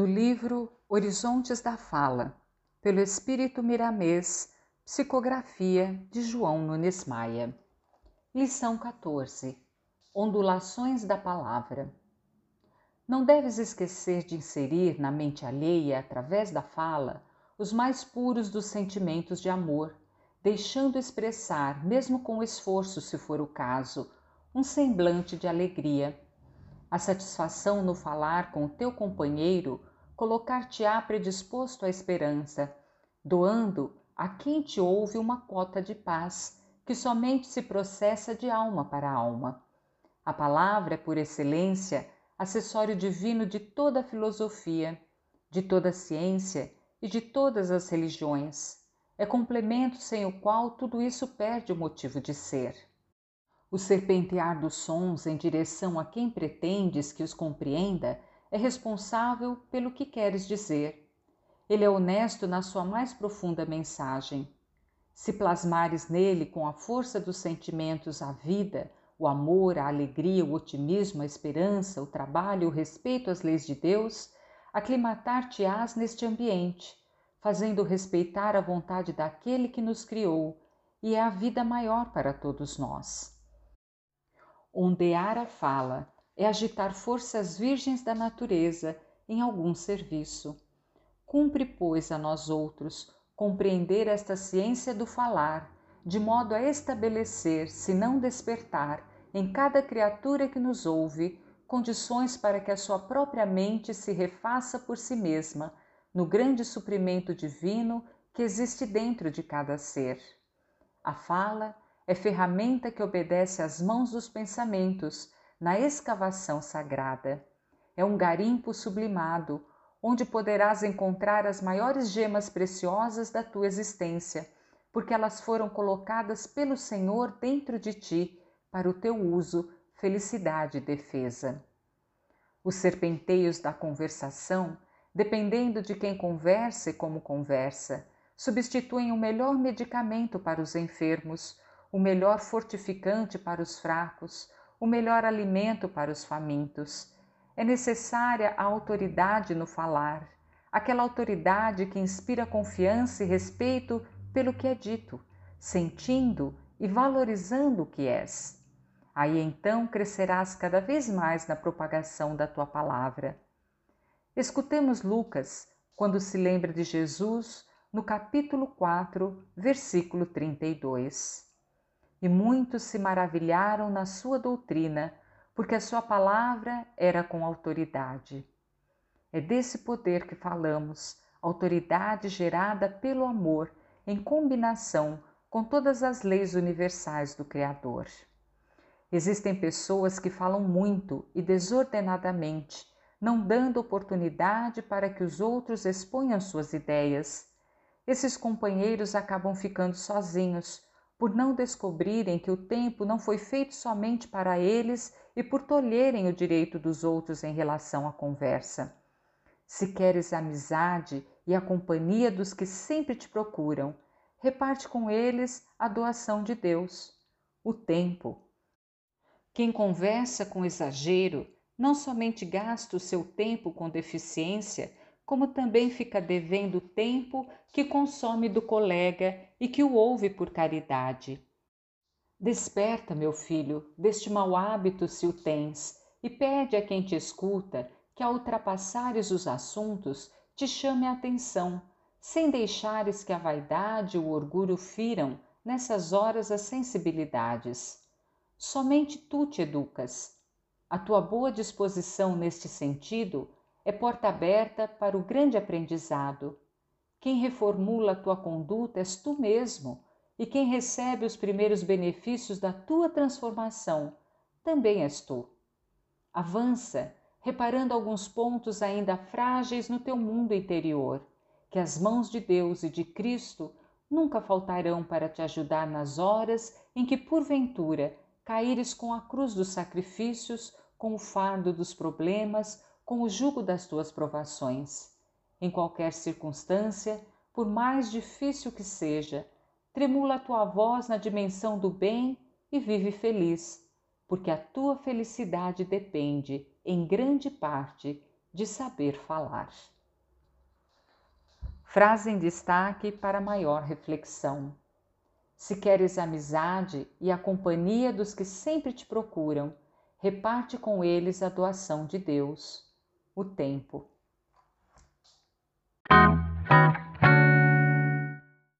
do livro Horizontes da Fala, pelo Espírito Miramês, psicografia de João Nunes Maia. Lição 14: Ondulações da Palavra. Não deves esquecer de inserir na mente alheia, através da fala, os mais puros dos sentimentos de amor, deixando expressar, mesmo com esforço, se for o caso, um semblante de alegria a satisfação no falar com o teu companheiro colocar-te-á predisposto à esperança, doando a quem te ouve uma cota de paz que somente se processa de alma para alma. A palavra é, por excelência, acessório divino de toda a filosofia, de toda a ciência e de todas as religiões. É complemento sem o qual tudo isso perde o motivo de ser. O serpentear dos sons em direção a quem pretendes que os compreenda é responsável pelo que queres dizer. Ele é honesto na sua mais profunda mensagem. Se plasmares nele com a força dos sentimentos a vida, o amor, a alegria, o otimismo, a esperança, o trabalho, o respeito às leis de Deus, aclimatar-te-ás neste ambiente, fazendo respeitar a vontade daquele que nos criou e é a vida maior para todos nós. Ondear a fala é agitar forças virgens da natureza em algum serviço. Cumpre, pois, a nós outros compreender esta ciência do falar, de modo a estabelecer, se não despertar, em cada criatura que nos ouve, condições para que a sua própria mente se refaça por si mesma, no grande suprimento divino que existe dentro de cada ser. A fala é ferramenta que obedece às mãos dos pensamentos na escavação sagrada. É um garimpo sublimado, onde poderás encontrar as maiores gemas preciosas da tua existência, porque elas foram colocadas pelo Senhor dentro de ti para o teu uso, felicidade e defesa. Os serpenteios da conversação, dependendo de quem conversa e como conversa, substituem o melhor medicamento para os enfermos, o melhor fortificante para os fracos, o melhor alimento para os famintos. É necessária a autoridade no falar, aquela autoridade que inspira confiança e respeito pelo que é dito, sentindo e valorizando o que és. Aí então crescerás cada vez mais na propagação da tua palavra. Escutemos Lucas quando se lembra de Jesus no capítulo 4, versículo 32 e muitos se maravilharam na sua doutrina, porque a sua palavra era com autoridade. É desse poder que falamos, autoridade gerada pelo amor, em combinação com todas as leis universais do Criador. Existem pessoas que falam muito e desordenadamente, não dando oportunidade para que os outros exponham suas ideias. Esses companheiros acabam ficando sozinhos, por não descobrirem que o tempo não foi feito somente para eles e por tolherem o direito dos outros em relação à conversa. Se queres a amizade e a companhia dos que sempre te procuram, reparte com eles a doação de Deus, o tempo. Quem conversa com exagero não somente gasta o seu tempo com deficiência, como também fica devendo tempo que consome do colega e que o ouve por caridade. Desperta, meu filho, deste mau hábito se o tens, e pede a quem te escuta que, ao ultrapassares os assuntos, te chame a atenção, sem deixares que a vaidade e o orgulho firam nessas horas as sensibilidades. Somente tu te educas. A tua boa disposição neste sentido é porta aberta para o grande aprendizado. Quem reformula a tua conduta és tu mesmo, e quem recebe os primeiros benefícios da tua transformação também és tu. Avança, reparando alguns pontos ainda frágeis no teu mundo interior, que as mãos de Deus e de Cristo nunca faltarão para te ajudar nas horas em que, porventura, caíres com a cruz dos sacrifícios, com o fardo dos problemas com o jugo das tuas provações. Em qualquer circunstância, por mais difícil que seja, tremula a tua voz na dimensão do bem e vive feliz, porque a tua felicidade depende, em grande parte, de saber falar. Frase em destaque para maior reflexão. Se queres amizade e a companhia dos que sempre te procuram, reparte com eles a doação de Deus, o tempo.